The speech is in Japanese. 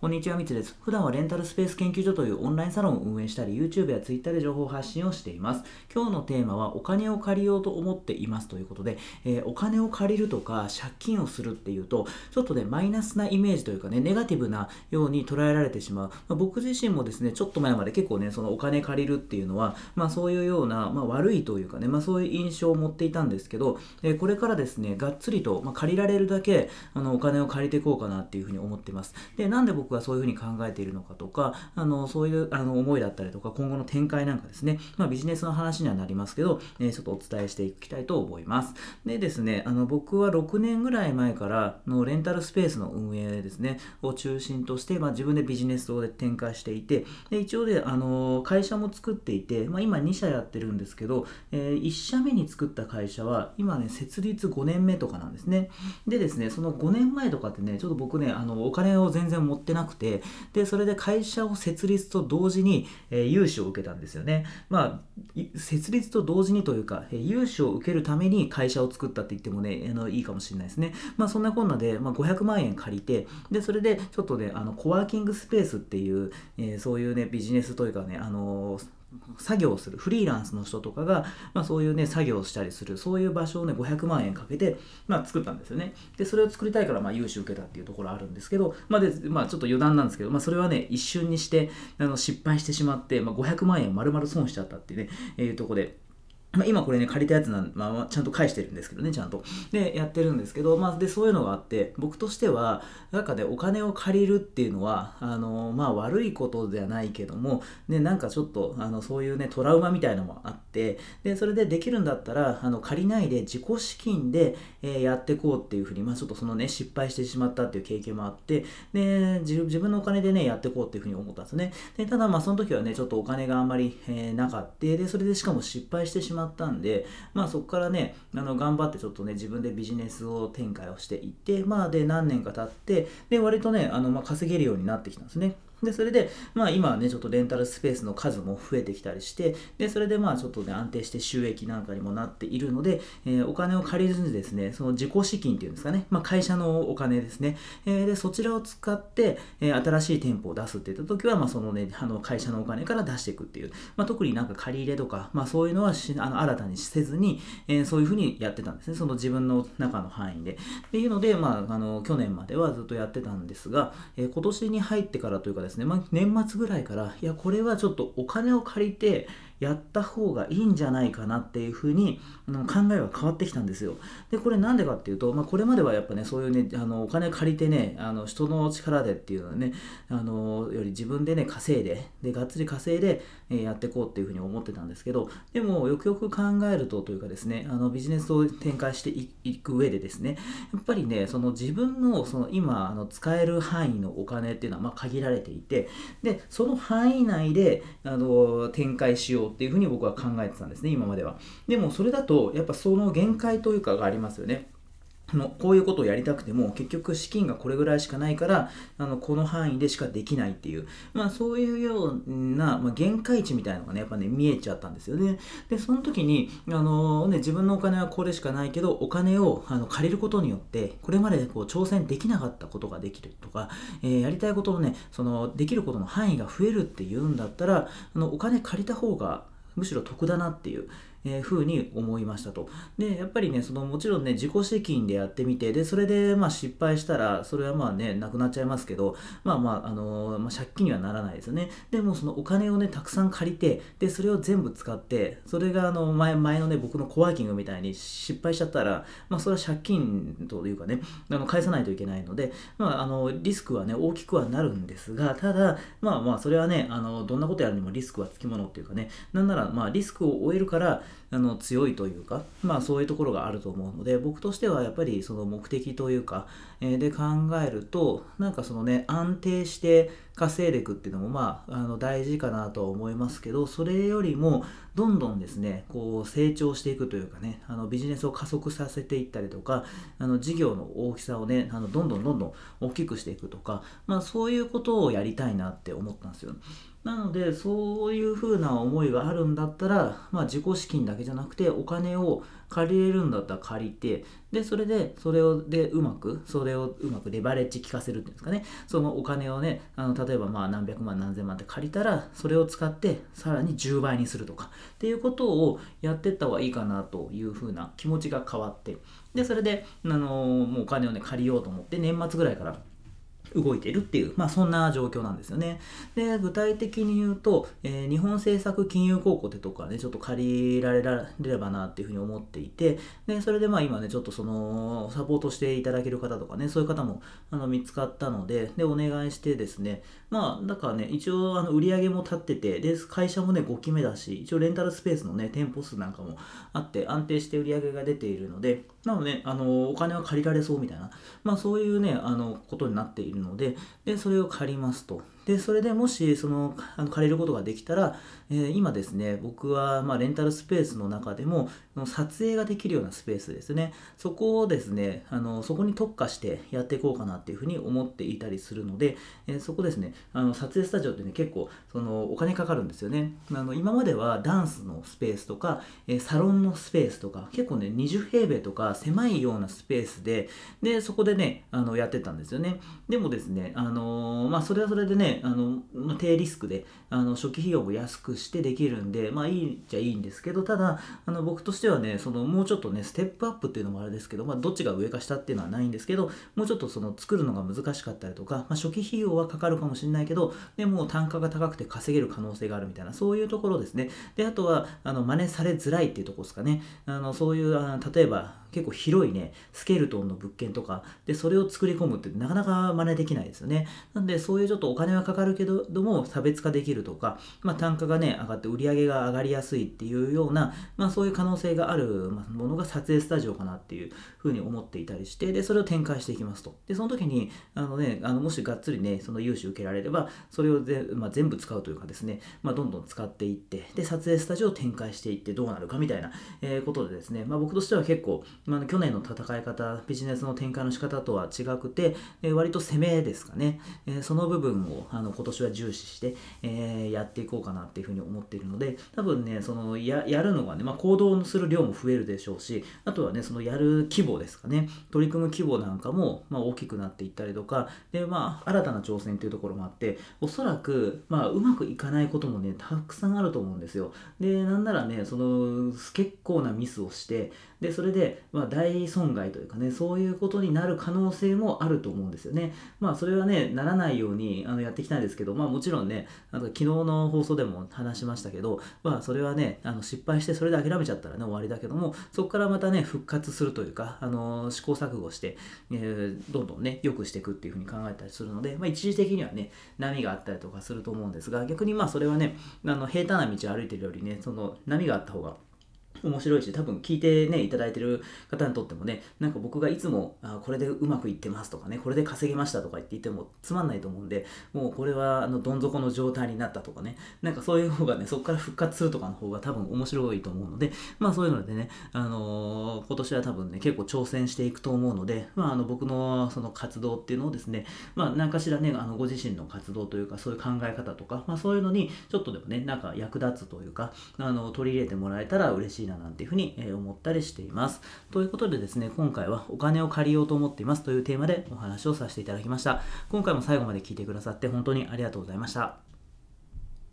こんにちは、みつです。普段はレンタルスペース研究所というオンラインサロンを運営したり、YouTube や Twitter で情報発信をしています。今日のテーマは、お金を借りようと思っていますということで、えー、お金を借りるとか、借金をするっていうと、ちょっとね、マイナスなイメージというかね、ネガティブなように捉えられてしまう。まあ、僕自身もですね、ちょっと前まで結構ね、そのお金借りるっていうのは、まあそういうような、まあ悪いというかね、まあそういう印象を持っていたんですけど、えー、これからですね、がっつりと、まあ、借りられるだけ、あの、お金を借りていこうかなっていうふうに思っています。で、なんで僕はそういうふうに考えているのかとか、あのそういうあの思いだったりとか、今後の展開なんかですね、まあ、ビジネスの話にはなりますけど、えー、ちょっとお伝えしていきたいと思います。でですね、あの僕は6年ぐらい前からのレンタルスペースの運営ですね、を中心として、まあ、自分でビジネスを展開していて、で一応で、あの会社も作っていて、まあ、今2社やってるんですけど、えー、1社目に作った会社は、今ね、設立5年目とかなんですね。でですね、その5年前とかってね、ちょっと僕ね、あのお金を全然持ってなくて、で、それで会社を設立と同時に、えー、融資を受けたんですよね。まあ、設立と同時にというか、えー、融資を受けるために会社を作ったって言ってもね、あのいいかもしれないですね。まあ、そんなこんなで、まあ、500万円借りて、で、それでちょっとね、あのコワーキングスペースっていう、えー、そういうね、ビジネスというかね、あのー作業するフリーランスの人とかが、まあ、そういうね作業したりするそういう場所をね500万円かけて、まあ、作ったんですよね。でそれを作りたいからまあ融資受けたっていうところあるんですけど、まあでまあ、ちょっと余談なんですけど、まあ、それはね一瞬にしてあの失敗してしまって、まあ、500万円丸々損しちゃったっていうね、えー、とこでまあ、今これね、借りたやつなん、まあ、ちゃんと返してるんですけどね、ちゃんと。で、やってるんですけど、まあ、で、そういうのがあって、僕としては、なんかね、お金を借りるっていうのは、あの、まあ、悪いことではないけども、ね、なんかちょっと、あの、そういうね、トラウマみたいなのもあって、で、それでできるんだったら、あの、借りないで自己資金で、えー、やってこうっていうふうに、まあ、ちょっとそのね、失敗してしまったっていう経験もあって、で、自分のお金でね、やってこうっていうふうに思ったんですね。で、ただ、まあ、その時はね、ちょっとお金があんまり、えー、なかった。で、それでしかも失敗してしまっったんで、まあそこからね、あの頑張ってちょっとね、自分でビジネスを展開をしていって、まあで何年か経って、で割とね、あのま稼げるようになってきたんですね。で、それで、まあ今はね、ちょっとレンタルスペースの数も増えてきたりして、で、それでまあちょっとね、安定して収益なんかにもなっているので、えー、お金を借りずにですね、その自己資金っていうんですかね、まあ会社のお金ですね、えー、で、そちらを使って、えー、新しい店舗を出すって言った時は、まあそのね、あの会社のお金から出していくっていう、まあ特になんか借り入れとか、まあそういうのはしあの新たにせずに、え、そういうふうにやってたんですね、その自分の中の範囲で。っていうので、まあ、あの、去年まではずっとやってたんですが、え、今年に入ってからというかですね、まあ年末ぐらいから、いや、これはちょっとお金を借りて、やった方がいいんじゃないかなっていうふうに考えが変わってきたんですよ。で、これなんでかっていうと、まあ、これまではやっぱね、そういうね、あのお金借りてね、あの人の力でっていうのはね、あのより自分でね、稼いで、で、がっつり稼いで、え、やっていこうっていうふうに思ってたんですけど、でも、よくよく考えるとというかですね、あのビジネスを展開していく上でですね、やっぱりね、その自分のその今あの使える範囲のお金っていうのはま限られていて、で、その範囲内であの展開しようっていうふうに僕は考えてたんですね、今までは。でもそれだと、やっぱその限界というかがありますよね。あのこういうことをやりたくても結局資金がこれぐらいしかないからあのこの範囲でしかできないっていう、まあ、そういうような、まあ、限界値みたいなのがねやっぱね見えちゃったんですよね。でその時にあの、ね、自分のお金はこれしかないけどお金をあの借りることによってこれまでこう挑戦できなかったことができるとか、えー、やりたいことのねそのできることの範囲が増えるっていうんだったらあのお金借りた方がむしろ得だなっていう、えー、ふうに思いましたと。で、やっぱりね、そのもちろんね、自己資金でやってみて、で、それでまあ失敗したら、それはまあね、なくなっちゃいますけど、まあまあ、あのー、まあ、借金にはならないですよね。でもそのお金をね、たくさん借りて、で、それを全部使って、それがあの前、前のね、僕のコワーキングみたいに失敗しちゃったら、まあそれは借金というかね、あの返さないといけないので、まああの、リスクはね、大きくはなるんですが、ただ、まあまあ、それはね、あの、どんなことやるにもリスクはつきものっていうかね、なんなら、まあリスクを負えるから、あの強いというか、まあそういうところがあると思うので、僕としてはやっぱりその目的というか、えー、で考えると、なんかそのね、安定して稼いでいくっていうのもまあ、あの大事かなとは思いますけど、それよりもどんどんですね、こう成長していくというかね、あのビジネスを加速させていったりとか、あの事業の大きさをね、あのどんどんどんどん大きくしていくとか、まあそういうことをやりたいなって思ったんですよ。なので、そういうふうな思いがあるんだったら、まあ、自己資金だけじゃなくて、お金を借りれるんだったら借りてでそれでそれをでうまくそれをうまくレバレッジ効かせるっていうんですかね。そのお金をねあの例えばまあ何百万何千万って借りたらそれを使ってさらに10倍にするとかっていうことをやってった方がいいかなというふうな気持ちが変わってでそれであのもうお金をね借りようと思って年末ぐらいから動いてるっていう、まあ、そんな状況なんですよね。で、具体的に言うと、えー、日本政策金融高校ってとこはね、ちょっと借りられればなっていうふうに思っていて、で、それでまあ今ね、ちょっとその、サポートしていただける方とかね、そういう方もあの見つかったので、で、お願いしてですね、まあ、だからね、一応あの売り上げも立ってて、で、会社もね、5期目だし、一応レンタルスペースのね、店舗数なんかもあって、安定して売り上げが出ているので、なので、あの、お金は借りられそうみたいな、まあそういうね、あの、ことになっているので、で、それを借りますと。で、それでもし、その、あの借りることができたら、えー、今ですね、僕は、まあ、レンタルスペースの中でも、撮影ができるようなスペースですね、そこをですね、あのそこに特化してやっていこうかなっていうふうに思っていたりするので、えー、そこですね、あの撮影スタジオってね、結構、その、お金かかるんですよね。あの今まではダンスのスペースとか、え、サロンのスペースとか、結構ね、20平米とか狭いようなスペースで、で、そこでね、あのやってたんですよね。でもですね、あのまあ、それはそれでね、あの、ま、低リスクであの初期費用も安くしてできるんで、まあいいっちゃいいんですけど、ただ、あの僕としてはね、そのもうちょっとね、ステップアップっていうのもあれですけど、まあどっちが上か下っていうのはないんですけど、もうちょっとその作るのが難しかったりとか、まあ、初期費用はかかるかもしれないけど、でも単価が高くて稼げる可能性があるみたいな、そういうところですね。で、あとは、あの真似されづらいっていうところですかね。あのそういうあ例えば、結構広いね、スケルトンの物件とか、で、それを作り込むってなかなか真似できないですよね。なんで、そういうちょっとお金はかかるけども、差別化できるとか、まあ、単価がね、上がって売り上げが上がりやすいっていうような、まあ、そういう可能性があるものが撮影スタジオかなっていうふうに思っていたりして、で、それを展開していきますと。で、その時に、あのね、あのもしがっつりね、その融資受けられれば、それをで、まあ、全部使うというかですね、まあ、どんどん使っていって、で、撮影スタジオを展開していってどうなるかみたいな、えー、ことでですね、まあ、僕としては結構、まあ、去年の戦い方、ビジネスの展開の仕方とは違くて、え、割と攻めですかね、え、その部分をあの今年は重視して、え、やっていこうかなっていうふうに思っているので、多分ね、そのややるのがね、まあ、行動する量も増えるでしょうし、あとはね、そのやる規模ですかね、取り組む規模なんかも、まあ、大きくなっていったりとか、で、まあ、新たな挑戦というところもあって、おそらく、まあ、うまくいかないこともね、たくさんあると思うんですよ。で、なんならね、その、結構なミスをして、で、それで、まあ、ま大損害というかね、そういうことになる可能性もあると思うんですよね。まあ、それはね、ならないようにあのやっていきたいんですけど、まあ、もちろんね、あの昨日の放送でも話しましたけど、まあ、それはね、あの失敗してそれで諦めちゃったらね、終わりだけども、そこからまたね、復活するというか、あの試行錯誤して、えー、どんどんね、良くしていくっていうふうに考えたりするので、まあ、一時的にはね、波があったりとかすると思うんですが、逆にまあ、それはね、あの平坦な道を歩いてるよりね、その波があった方が面白いし、多分聞いてね、いただいてる方にとってもね、なんか僕がいつも、あこれでうまくいってますとかね、これで稼げましたとか言って言ってもつまんないと思うんで、もうこれはあのどん底の状態になったとかね、なんかそういう方がね、そこから復活するとかの方が多分面白いと思うので、まあそういうのでね、あのー、今年は多分ね、結構挑戦していくと思うので、まああの僕のその活動っていうのをですね、まあ何かしらね、あのご自身の活動というか、そういう考え方とか、まあそういうのにちょっとでもね、なんか役立つというか、あの取り入れてもらえたら嬉しいななんていうふうに思ったりしています。ということでですね、今回はお金を借りようと思っていますというテーマでお話をさせていただきました。今回も最後まで聞いてくださって本当にありがとうございました。